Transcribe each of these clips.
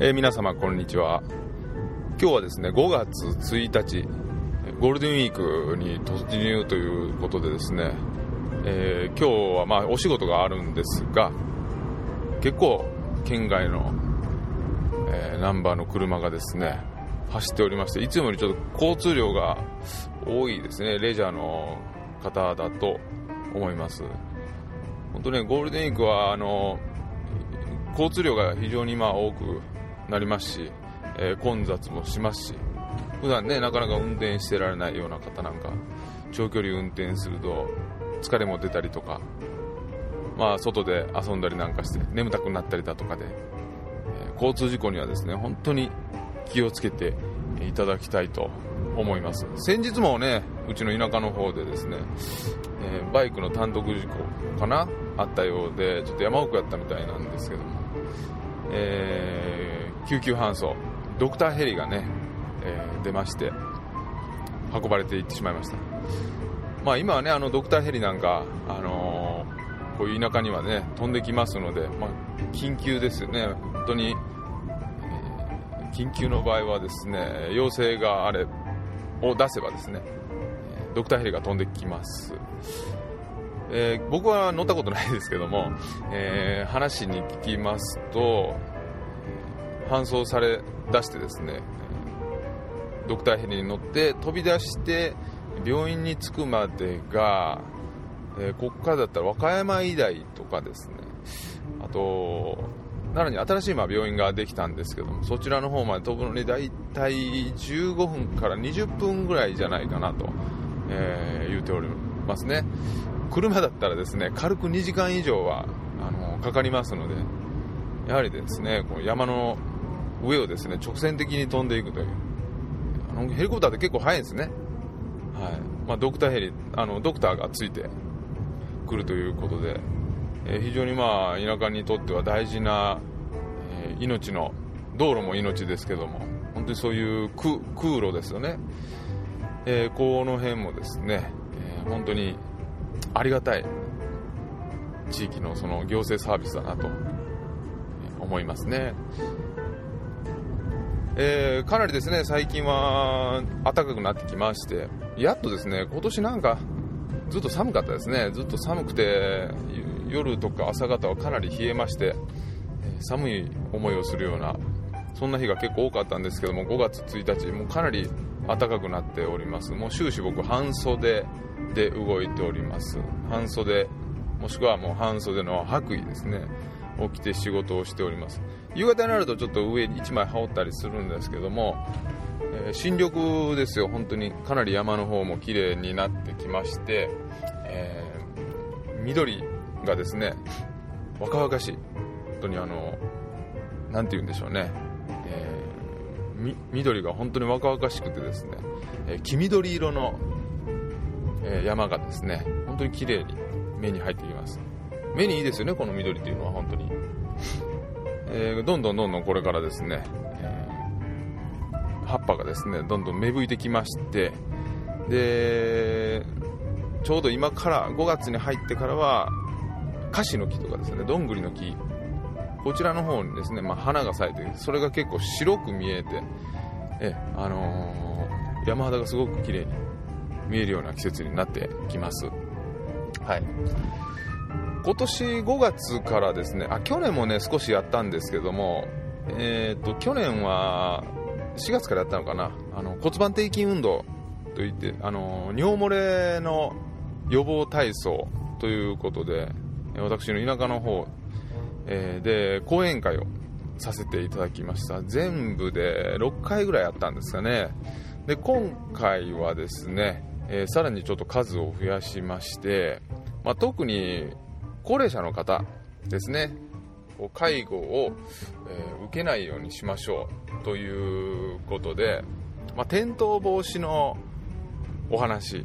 えー皆様こんにちは。今日はですね5月1日ゴールデンウィークに突入ということでですね、えー今日はまあお仕事があるんですが結構県外の、えーナンバーの車がですね走っておりましていつもよりちょっと交通量が多いですねレジャーの方だと思います。本当ねゴールデンウィークはあの交通量が非常にまあ多くなりますし、えー混雑もしますし普段ねなかなか運転してられないような方なんか長距離運転すると疲れも出たりとかまあ外で遊んだりなんかして眠たくなったりだとかで、えー交通事故にはですね本当に気をつけていただきたいと思います。先日もねうちの田舎の方でですね、えーバイクの単独事故かなあったようでちょっと山奥やったみたいなんですけども、えー救急搬送。ドクターヘリがね、えー出まして運ばれていってしまいました。まあ今はねあのドクターヘリなんかあのーこういう田舎にはね飛んできますので、まあ、緊急ですよね。本当に、えー緊急の場合はですね要請があれを出せばですねドクターヘリが飛んできます。えー僕は乗ったことないですけども、え話に聞きますと搬送され出してですねドクターヘリに乗って飛び出して病院に着くまでが、えーここからだったら和歌山医大とかですね。あと奈良に新しいまあ病院ができたんですけどもそちらの方まで飛ぶのに大体15分から20分ぐらいじゃないかなと、えー言うておりますね。車だったらですね軽く2時間以上はあのかかりますのでやはりですねこう山の上をですね直線的に飛んでいくという。あのヘリコプターって結構速いんですね、はい。まあ、ドクターヘリあのドクターがついてくるということで、えー非常にまあ田舎にとっては大事な、えー命の道路も命ですけども本当にそういう空路ですよね、えーこの辺もですね、えー本当にありがたい地域のその行政サービスだなと思いますね、えーかなりですね最近は暖かくなってきましてやっとですね今年なんかずっと寒かったですね。ずっと寒くて夜とか朝方はかなり冷えまして寒い思いをするようなそんな日が結構多かったんですけども5月1日もうかなり暖かくなっております。もう終始僕半袖で動いております。半袖もしくはもう半袖の白衣ですねを着て仕事をしております。夕方になるとちょっと上に1枚羽織ったりするんですけども、えー新緑ですよ。本当にかなり山の方も綺麗になってきまして、えー緑がですね若々しい。本当にあのなんて言うんでしょうね、えー緑が本当に若々しくてですね、えー黄緑色の、え山がですね本当に綺麗に目に入ってきます。目にいいですよねこの緑っていうのは本当に、えーどんどんどんどんこれからですね、えー葉っぱがですねどんどん芽吹いてきましてでちょうど今から5月に入ってからはカシの木とかですねどんぐりの木こちらの方にですね、まあ、花が咲いてそれが結構白く見えてえあのー山肌がすごく綺麗に見えるような季節になってきます。はい。今年5月からですねあ去年もね少しやったんですけどもえー、と去年は4月からやったのかなあの骨盤底筋運動といってあの尿漏れの予防体操ということで私の田舎の方、えーで講演会をさせていただきました。全部で6回ぐらいやったんですかね。で今回はですね、えーさらにちょっと数を増やしまして、まあ、特に高齢者の方ですね。介護を、受けないようにしましょうということで、まあ、転倒防止のお話。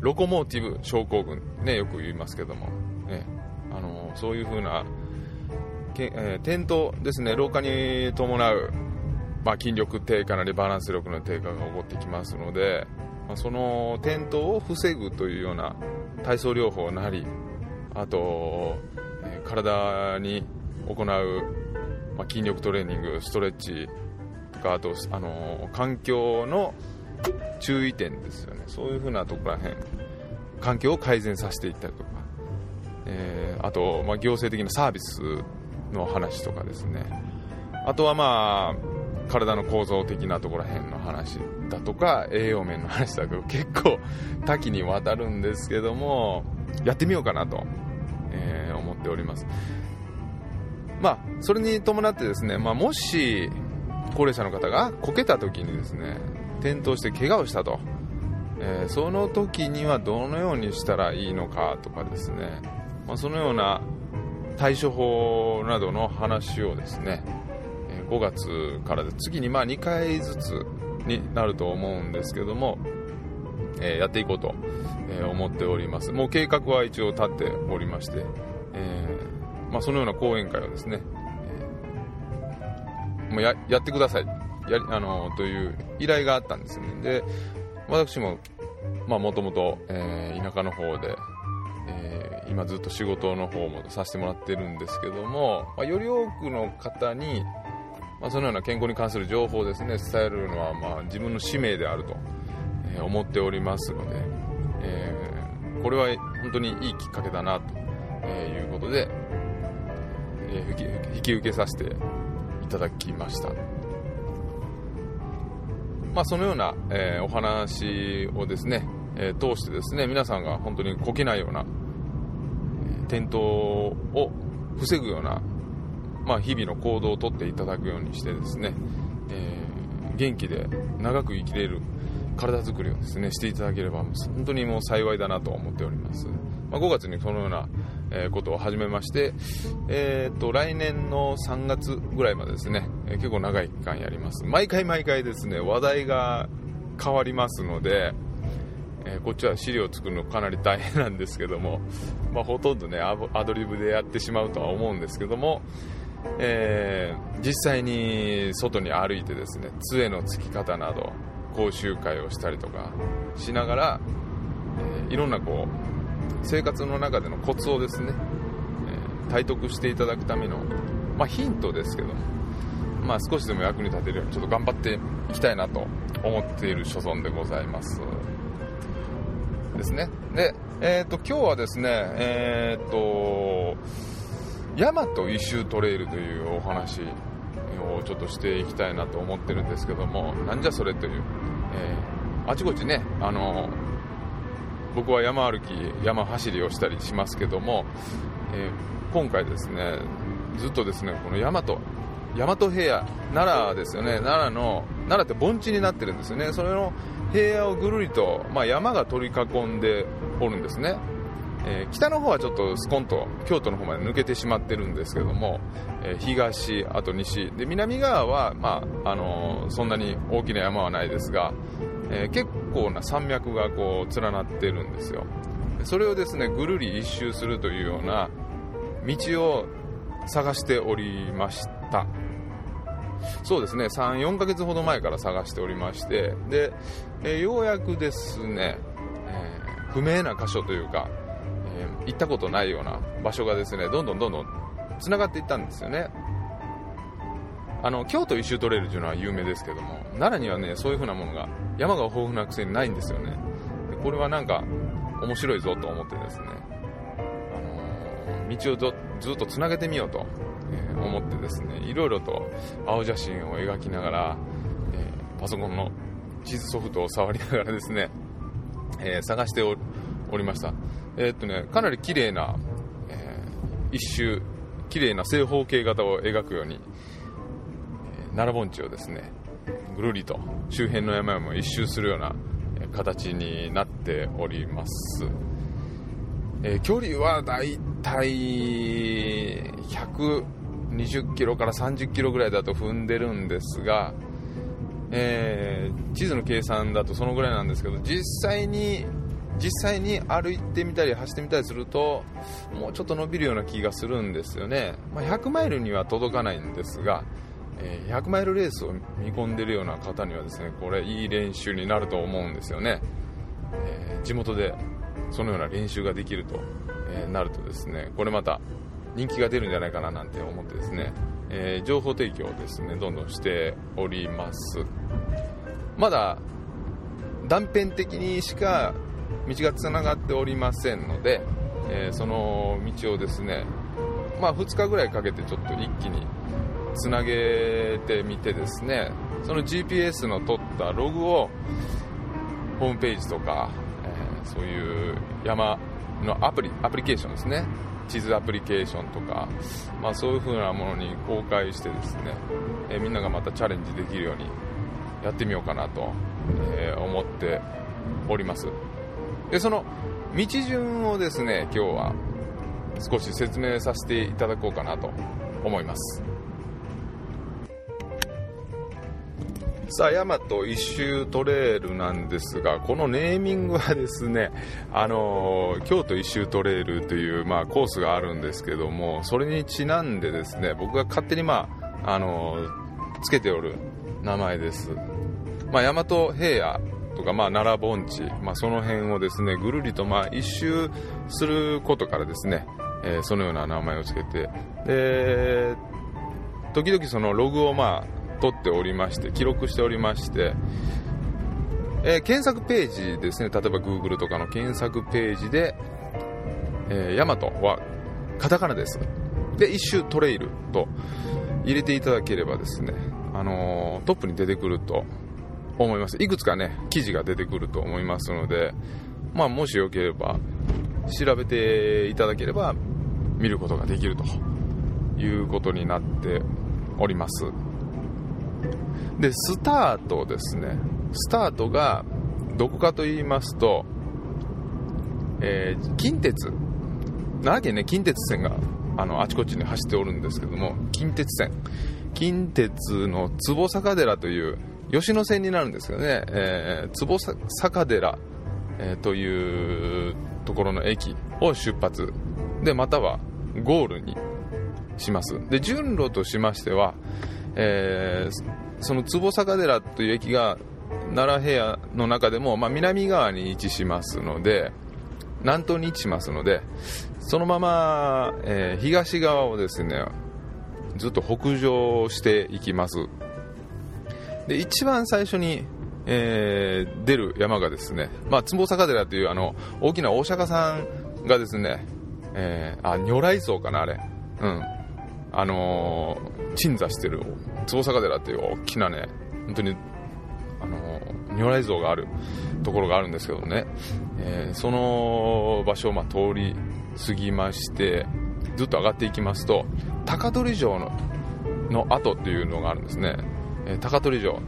ロコモーティブ症候群、ね、よく言いますけども、ね、あのそういう風なけ、えー転倒ですね。老化に伴う、まあ、筋力低下なりバランス力の低下が起こってきますので、まあ、その転倒を防ぐというような体操療法なりあと、え体に行うま、筋力トレーニングストレッチとかあと、あの環境の注意点ですよね。そういう風なところらへん環境を改善させていったりとか、えー、あと、まあ、行政的なサービスの話とかですね。あとはまあ体の構造的なところらへんの話だとか栄養面の話だとか結構多岐にわたるんですけどもやってみようかなと、えー、思っております。まあそれに伴ってですね、まあ、もし高齢者の方がこけた時にですね転倒して怪我をしたと、えー、その時にはどのようにしたらいいのかとかですね、まあ、そのような対処法などの話をですね5月からで次にま2回ずつになると思うんですけども、えー、やっていこうと、え思っております。もう計画は一応立っておりまして、えー、まあ、そのような講演会をですね、えー、もうやってください。やあのという依頼があったんですね。で私ももともと田舎の方で、えー、今ずっと仕事の方もさせてもらってるんですけども、まあ、より多くの方に、まあ、そのような健康に関する情報をですね伝えるのはまあ自分の使命であると、え、思っておりますので、えー、これは本当にいいきっかけだなと、えいうことで、え引き受けさせていただきました。まあ、そのような、え、お話をですね、え、通してですね皆さんが本当にこけないような、転倒を防ぐような、まあ、日々の行動をとっていただくようにしてですね、えー、元気で長く生きれる体づくりをですねしていただければ本当にもう幸いだなと思っております、まあ、5月にそのようなえことを始めまして、えー、と来年の3月ぐらいまでですね、え結構長い期間やります。毎回毎回ですね話題が変わりますので、えー、こっちは資料作るのかなり大変なんですけども、まあ、ほとんどねアドリブでやってしまうとは思うんですけども、えー、実際に外に歩いてですね杖のつき方など講習会をしたりとかしながら、えー、いろんなこう生活の中でのコツをですね、えー、体得していただくための、まあ、ヒントですけど、まあ、少しでも役に立てるようにちょっと頑張っていきたいなと思っている所存でございます。ですね。で、えーと、今日はですねえっ、ー、と大和一周トレイルというお話をちょっとしていきたいなと思ってるんですけどもなんじゃそれという、えー、あちこちねあの僕は山歩き山走りをしたりしますけども、えー、今回ですねずっとですねこの大和大和平野奈良ですよね奈良の奈良って盆地になってるんですよね。それの平野をぐるりと、まあ、山が取り囲んでおるんですね、えー、北の方はちょっとスコンと京都の方まで抜けてしまってるんですけども、えー、東あと西。で南側は、まああのー、そんなに大きな山はないですが、え結構な山脈がこう連なってるんですよ。それをですねぐるり一周するというような道を探しておりました。そうですね34ヶ月ほど前から探しておりましてで、え、ようやくですね、えー、不明な箇所というか、えー、行ったことないような場所がですねどんどんどんどんつながっていったんですよね。あの京都一周トレイルというのは有名ですけども奈良にはねそういう風なものが山が豊富なくせにないんですよね。でこれはなんか面白いぞと思ってですね、あのー、道をずっとつなげてみようと、えー、思ってですねいろいろと青写真を描きながら、えー、パソコンの地図ソフトを触りながらですね、え探しておりました。えっとねかなり綺麗な、え一周綺麗な正方形型を描くように、え奈良盆地をですねぐるりと周辺の山々を一周するような形になっております、えー、距離はだいたい120キロから30キロぐらいだと踏んでるんですが、えー、地図の計算だとそのぐらいなんですけど実際に実際に歩いてみたり走ってみたりするともうちょっと伸びるような気がするんですよね、まあ、100マイルには届かないんですがえ100マイルレースを見込んでるような方にはですねこれいい練習になると思うんですよね、えー、地元でそのような練習ができると、えー、なるとですねこれまた、人気が出るんじゃないかななんて思ってですね、え、情報提供をですねどんどんしております。まだ断片的にしか道がつながっておりませんので、えー、その道をですねまあ2日ぐらいかけてちょっと一気につなげてみてですねその GPS の撮ったログをホームページとか、えー、そういう山のアプリアプリケーションですね。地図アプリケーションとか、まあ、そういう風なものに公開してですね、えー、みんながまたチャレンジできるようにやってみようかなと、えー、思っております。でその道順をですね今日は少し説明させていただこうかなと思いますさあ、大和一周トレイルなんですが、このネーミングはですね、あの京都一周トレイルという、まあ、コースがあるんですけども、それにちなんでですね、僕が勝手に、まあ、あのつけておる名前です。まあ、大和平野とか、まあ、奈良盆地、まあ、その辺をですね、ぐるりと、まあ、一周することからですね、えー、そのような名前をつけて、で、時々そのログをまあ、取っておりまして記録しておりまして、えー、検索ページですね例えば Google とかの検索ページで、え、ヤマトはカタカナです。で一周トレイルと入れていただければですね、あの、トップに出てくると思います。いくつかね記事が出てくると思いますので、まあ、もしよければ調べていただければ見ることができるということになっております。でスタートですね。スタートがどこかと言いますと、えー、近鉄。奈良県ね近鉄線があのあちこちに走っておるんですけども近鉄線。近鉄の坪坂寺という吉野線になるんですけどね、えー、坪坂寺、えー、というところの駅を出発。でまたはゴールにします。で順路としましては、えー、その坪坂寺という駅が奈良平野の中でも、まあ、南側に位置しますので南東に位置しますのでそのまま、えー、東側をですねずっと北上していきます。で一番最初に、えー、出る山がですね、まあ、坪坂寺というあの大きなお釈迦さんがですね、えー、あ如来像かなあれ。うん。あのー、鎮座してる坪坂寺っていう大きなね本当にあの如来像があるところがあるんですけどね、えー、その場所をま通り過ぎましてずっと上がっていきますと高取城のの跡っていうのがあるんですね、え、高取城。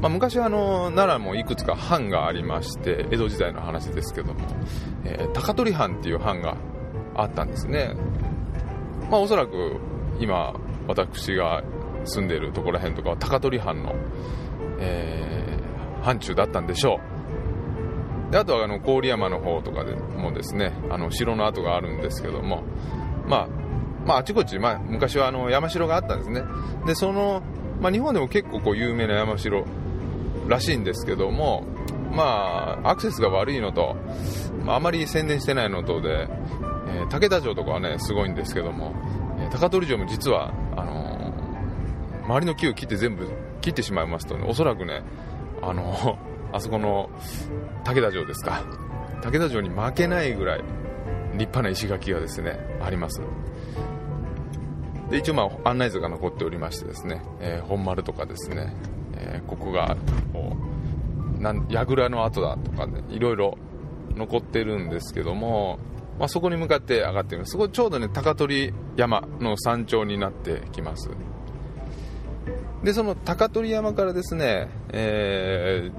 まあ、昔はあの奈良もいくつか藩がありまして江戸時代の話ですけども、えー、高取藩っていう藩があったんですね。まあおそらく今私が住んでいるところら辺とかは高取藩の、えー、範疇だったんでしょう。であとはあの郡山の方とかでもですねあの城の跡があるんですけども、まあ、まあ、あちこち、まあ、昔はあの山城があったんですね。でその、まあ、日本でも結構こう有名な山城らしいんですけどもまあアクセスが悪いのと、まあ、あまり宣伝してないのとで、えー、武田城とかはねすごいんですけども高取城も実はあのー、周りの木を切って全部切ってしまいますとねおそらくねあの、あそこの武田城ですか。武田城に負けないぐらい立派な石垣がですねあります。で一応まあ案内図が残っておりましてですね、えー、本丸とかですね、えー、ここがこうなん櫓の跡だとかねいろいろ残ってるんですけどもまあ、そこに向かって上がっています。そこちょうどね高取山の山頂になってきます。でその高取山からですね、え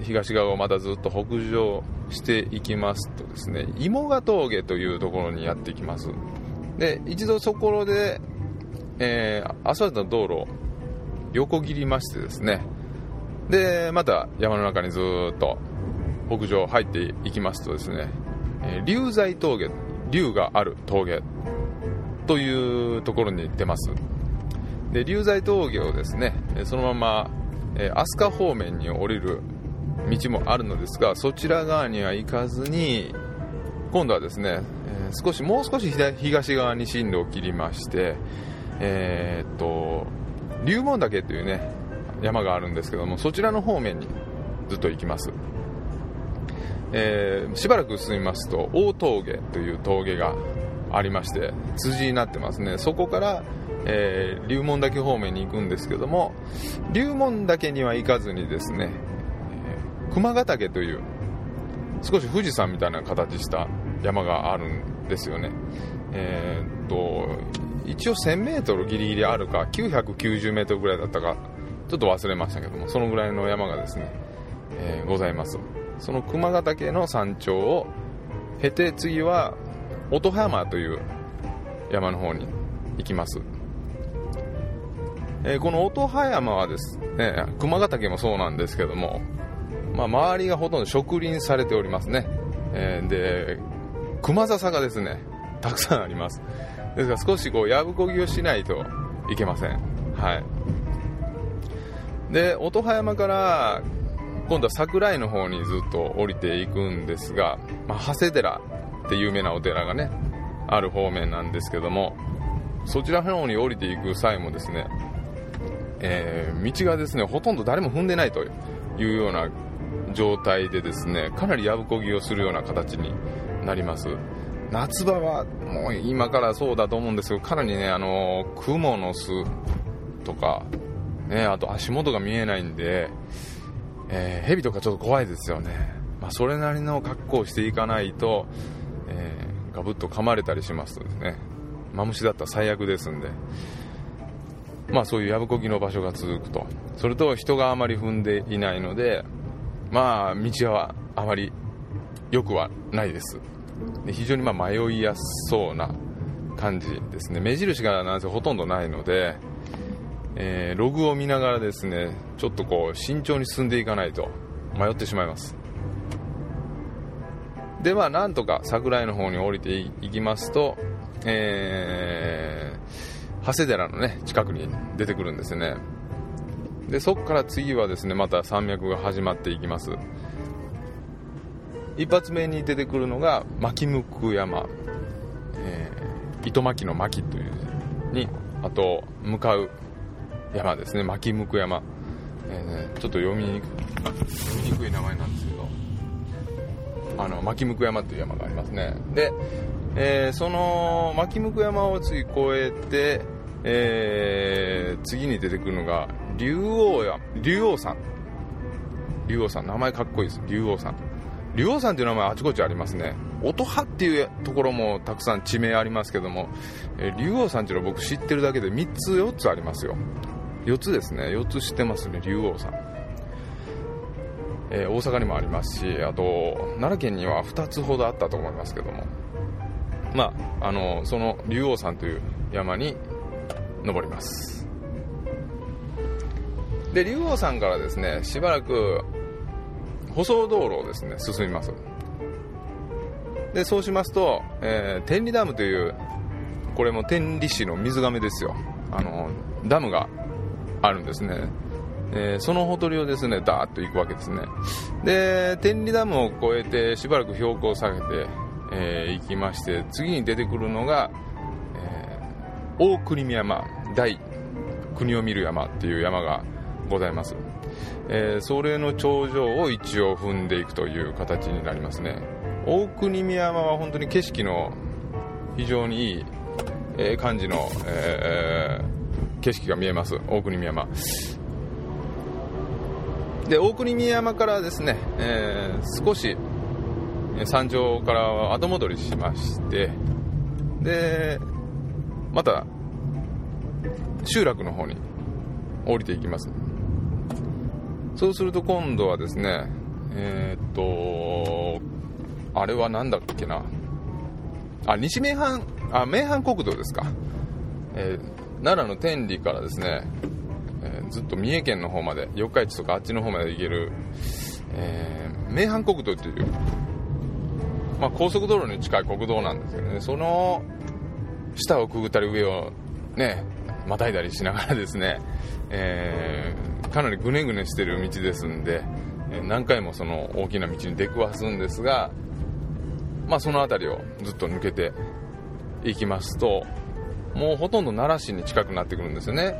ー、東側をまたずっと北上していきますとですね芋ヶ峠というところにやってきます。で一度そこで、えー、アスファルトの道路を横切りましてですね。でまた山の中にずっと北上入っていきますとですねえ、龍材峠龍がある峠というところに出ます。で龍材峠をですねそのまま、え、飛鳥方面に降りる道もあるのですがそちら側には行かずに、今度はですね、え、少しもう少し東側に進路を切りましてえー、っと龍門岳というね山があるんですけどもそちらの方面にずっと行きます、えー、しばらく進みますと大峠という峠がありまして辻になってますね。そこからえー、龍門岳方面に行くんですけども龍門岳には行かずにですね、えー、熊ヶ岳という少し富士山みたいな形した山があるんですよね。えー、と一応 1000m ギリギリあるか 990m ぐらいだったかちょっと忘れましたけどもそのぐらいの山がですね、えー、ございますその熊ヶ岳の山頂を経て次は音羽山という山の方に行きますえー、この音羽山はですね、熊ヶ岳もそうなんですけども、まあ、周りがほとんど植林されておりますね。えー、で、熊笹がですね、たくさんあります。ですから少しこう、やぶこぎをしないといけません。はい。で、音羽山から、今度は桜井の方にずっと降りていくんですが、まあ、長谷寺って有名なお寺がね、ある方面なんですけども、そちらの方に降りていく際もですね、えー、道がですねほとんど誰も踏んでないというような状態でですねかなりやぶこぎをするような形になります夏場はもう今からそうだと思うんですけどかなりねあの雲の巣とかねあと足元が見えないんで、えー、蛇とかちょっと怖いですよね、まあ、それなりの格好をしていかないと、えー、ガブッと噛まれたりしますとですねマムシだったら最悪ですんでまあそういうやぶこぎの場所が続くと。それと人があまり踏んでいないので、まあ道はあまり良くはないです。で非常にま迷いやすそうな感じですね。目印がなんせほとんどないので、えー、ログを見ながらですね、ちょっとこう慎重に進んでいかないと迷ってしまいます。では、なんとか桜井の方に降りていきますと、えー、長谷寺のね、近くに出てくるんですね。で、そこから次はですね、また山脈が始まっていきます。一発目に出てくるのが、牧向山、えー、糸巻の巻というに、あと、向かう山ですね、牧向山。えー、ね、ちょっと読みにく読みにくい名前なんですけど、あの、牧向山という山がありますね。で、えー、その牧向山を次越えて、えー、次に出てくるのが竜王や竜王山竜王山名前かっこいいです。竜王山竜王山っていう名前あちこちありますね。音羽っていうところもたくさん地名ありますけども、え、竜王山っていうのは僕知ってるだけで3つ4つありますよ。4つですね。4つ知ってますね竜王山えー、大阪にもありますしあと奈良県には2つほどあったと思いますけども。まあ、あのその竜王山という山に登ります。で竜王山からですねしばらく舗装道路をですね進みます。でそうしますと、えー、天理ダムというこれも天理市の水がめですよ。あのダムがあるんですね。えー、そのほとりをですねダーッと行くわけですね。で天理ダムを越えてしばらく標高を下げてえー、行きまして次に出てくるのが、えー、大国見山大国を見る山っていう山がございます、えー、それの頂上を一応踏んでいくという形になりますね。大国見山は本当に景色の非常にいい、えー、感じの、えー、景色が見えます。大国見山。で大国見山からですね、えー、少し山頂から後戻りしましてでまた集落の方に降りていきます。そうすると今度はですねえー、っとあれは何だっけな。あ西名阪あ名阪国道ですか、えー、奈良の天理からですね、えー、ずっと三重県の方まで四日市とかあっちの方まで行ける、えー、名阪国道というまあ、高速道路に近い国道なんですけどね、その下をくぐったり上をね、またいだりしながらですね、えー、かなりぐねぐねしてる道ですんで、何回もその大きな道に出くわすんですが、まあ、その辺りをずっと抜けていきますともうほとんど奈良市に近くなってくるんですよね。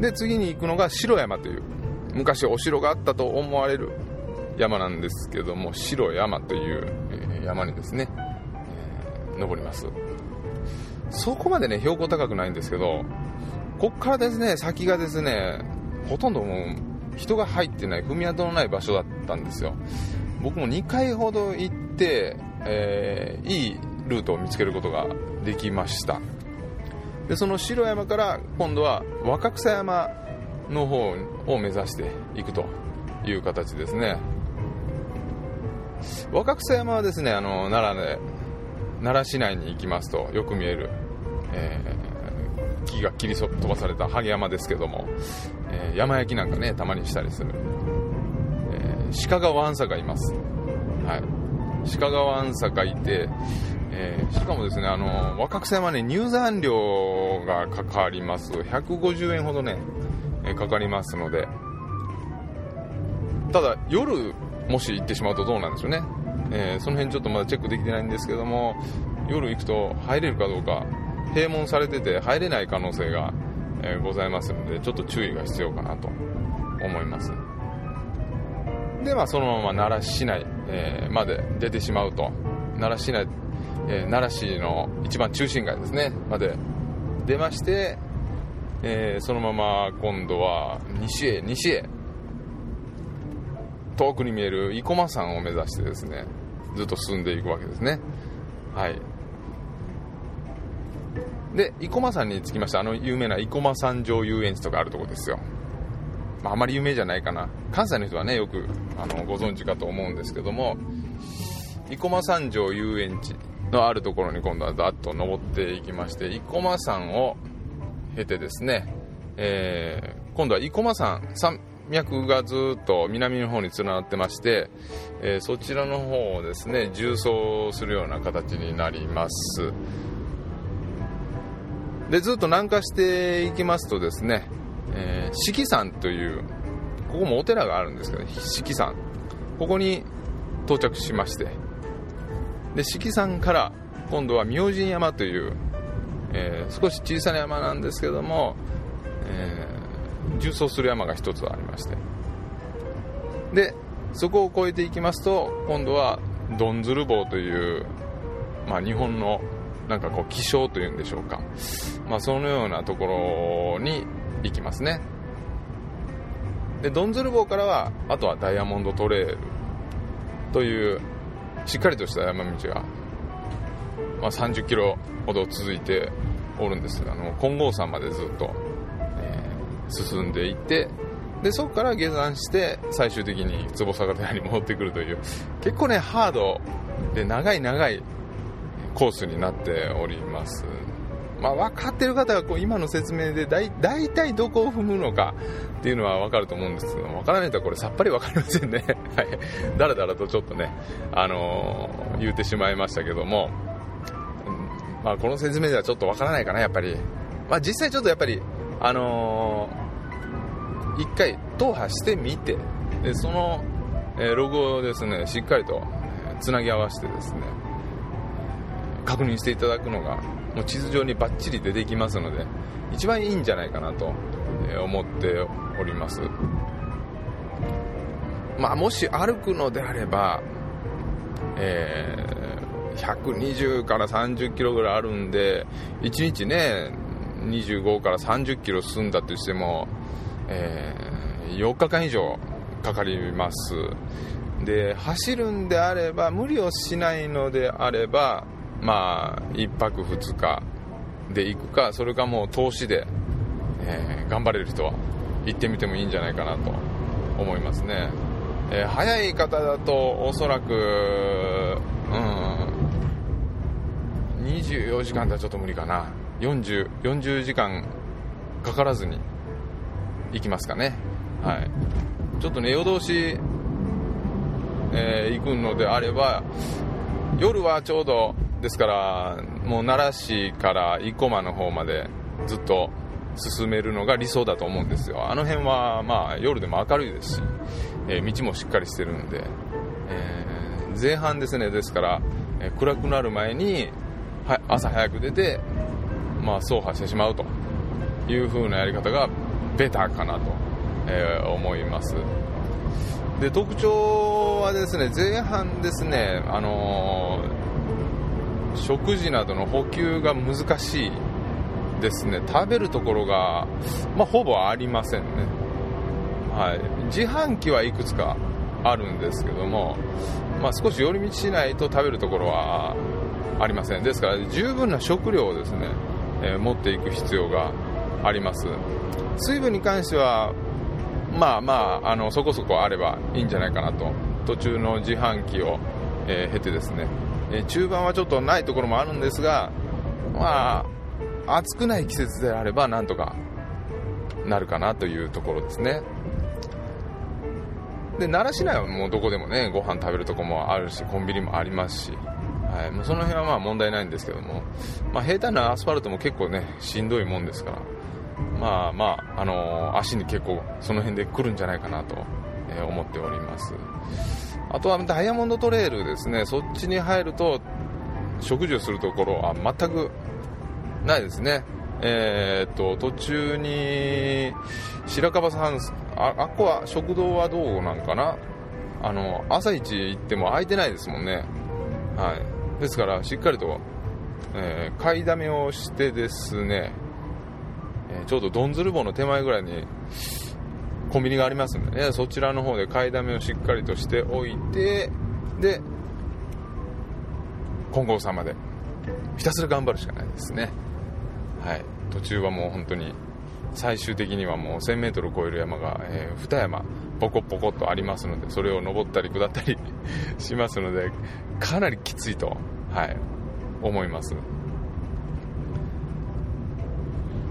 で次に行くのが白山という昔お城があったと思われる山なんですけども白山という山にですね、えー、登ります。そこまでね標高高くないんですけどこっからですね先がですねほとんどもう人が入ってない踏み跡のない場所だったんですよ。僕も2回ほど行って、えー、いいルートを見つけることができました。でその白山から今度は若草山の方を目指していくという形ですね。若草山はですねあの奈良で奈良市内に行きますとよく見える、えー、木が切り飛ばされた萩山ですけども、えー、山焼きなんかねたまにしたりする、えー、鹿がわんさかいます。はい。鹿がわんさかいて、えー、しかもですねあの若草山ね入山料がかかります。150円ほどね、えかかりますので。ただ夜もし行ってしまうとどうなんでしょうね、えー、その辺ちょっとまだチェックできてないんですけども夜行くと入れるかどうか閉門されてて入れない可能性が、えー、ございますのでちょっと注意が必要かなと思います。でまあそのまま奈良市内、えー、まで出てしまうと。奈良市内、え奈良市の一番中心街ですね。まで出まして、えそのまま今度は西へ西へ遠くに見える生駒山を目指してですねずっと進んでいくわけですね。はい。で生駒山に着きましたあの有名な生駒山上遊園地とかあるとこですよ、まあ、あまり有名じゃないかな。関西の人はねよくあのご存知かと思うんですけども生駒山上遊園地のあるところに今度はざっと登っていきまして生駒山を経てですね、えー、今度は生駒山山脈がずっと南の方に連なってまして、えー、そちらの方をですね縦走するような形になります。でずっと南下していきますとですね、えー、四季山というここもお寺があるんですけど四季山。ここに到着しましてで四季山から今度は明神山という、えー、少し小さな山なんですけども、えー縦走する山が一つありまして。でそこを越えていきますと今度はドンズル坊という、まあ、日本のなんかこう気象というんでしょうか、まあ、そのようなところに行きますね。でドンズル坊からはあとはダイヤモンドトレイルというしっかりとした山道が、まあ、30キロほど続いておるんです。あの金剛山までずっとえ進んでいってでそこから下山して最終的に坪坂寺に戻ってくるという結構ねハードで長い長いコースになっております。まあ、分かってる方がこう今の説明で大体どこを踏むのかっていうのは分かると思うんですけど分からないとこれさっぱり分かりませんね。はい。だらだらとちょっとね、あのー、言うてしまいましたけども、まあ、この説明ではちょっと分からないかなやっぱり、まあ、実際ちょっとやっぱりあのー、一回踏破してみてでその、え、ログをですねしっかりとつなぎ合わせてですね確認していただくのがもう地図上にバッチリ出てきますので一番いいんじゃないかなと思っております。まあもし歩くのであればえー、120から30キロぐらいあるんで1日ね25から30キロ進んだとしても、えー、4日間以上かかります。で走るんであれば無理をしないのであればまあ1泊2日で行くかそれかもう投資で、えー、頑張れる人は行ってみてもいいんじゃないかなと思いますね、えー、早い方だとおそらくうん24時間ではちょっと無理かな 40, 40時間かからずに行きますかね。はい。ちょっとね、夜通し、えー、行くのであれば、夜はちょうど、ですから、もう奈良市から生駒の方までずっと進めるのが理想だと思うんですよ。あの辺は、まあ、夜でも明るいですし、えー、道もしっかりしてるんで、えー、前半ですねですから、えー、暗くなる前には朝早く出て、まあ、走破してしまうという風なやり方がベターかなと、え、思いますで特徴はですね前半ですね、あの、食事などの補給が難しいですね。食べるところが、まあ、ほぼありませんね、はい、自販機はいくつかあるんですけども、まあ、少し寄り道しないと食べるところはありません。ですから十分な食料をですね、えー、持っていく必要があります。水分に関してはまあまああのそこそこあればいいんじゃないかなと。途中の自販機を、えー、経てですね、え、中盤はちょっとないところもあるんですがまあ暑くない季節であればなんとかなるかなというところですね。で奈良市内はもうどこでもねご飯食べるとこもあるしコンビニもありますし、はい、もうその辺はまあ問題ないんですけども、まあ、平坦なアスファルトも結構ねしんどいもんですからまあまあ、あのー、足に結構その辺で来るんじゃないかなと、思っております。あとはダイヤモンドトレイルですね。そっちに入ると食事をするところは全くないですね。えー、っと途中に白樺さんああっこは食堂はどうなんかな？あの朝一行っても空いてないですもんね。はい。ですからしっかりと、えー、買いだめをしてですね、えー、ちょうどどんずる棒の手前ぐらいにコンビニがありますんでね。そちらの方で買いだめをしっかりとしておいてで金剛さんまでひたすら頑張るしかないですね。はい。途中はもう本当に最終的にはもう 1000m を超える山が、えー、2山ポコポコとありますのでそれを登ったり下ったり しますのでかなりきついと、はい、思います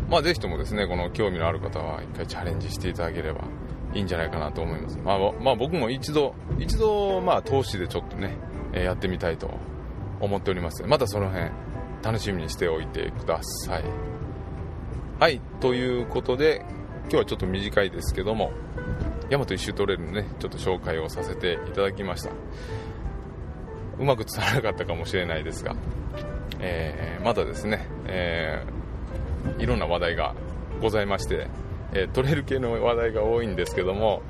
まあぜひともですねこの興味のある方は一回チャレンジしていただければいいんじゃないかなと思います。まあ、まあ、僕も一度一度まあ投資でちょっとねやってみたいと思っております。またその辺楽しみにしておいてください。はい、ということで、今日はちょっと短いですけども、大和一周トレイルのね、ちょっと紹介をさせていただきました。うまく伝わらなかったかもしれないですが、えー、まだですね、えー、いろんな話題がございまして、え、トレイル系の話題が多いんですけども、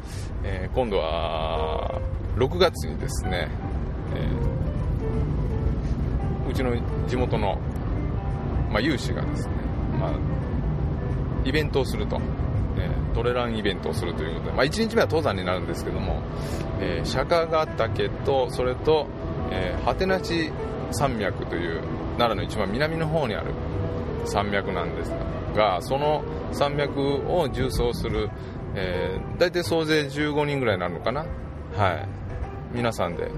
え今度は6月にですね、えうちの地元の、まあ、有志がですね、まあイベントをすると、え、トレランイベントをするということで、まあ、1日目は登山になるんですけども、え、釈迦ヶ岳とそれと、えー、果てなし山脈という奈良の一番南の方にある山脈なんですがその山脈を縦走する、えー、大体総勢15人ぐらいになるのかな？はい。皆さんで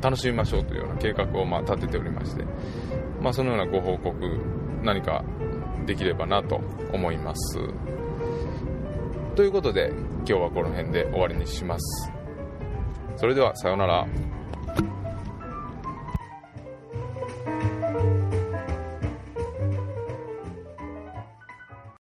楽しみましょうというような計画をま立てておりまして、まあ、そのようなご報告何かできればなと思います。ということで今日はこの辺で終わりにします。それではさようなら。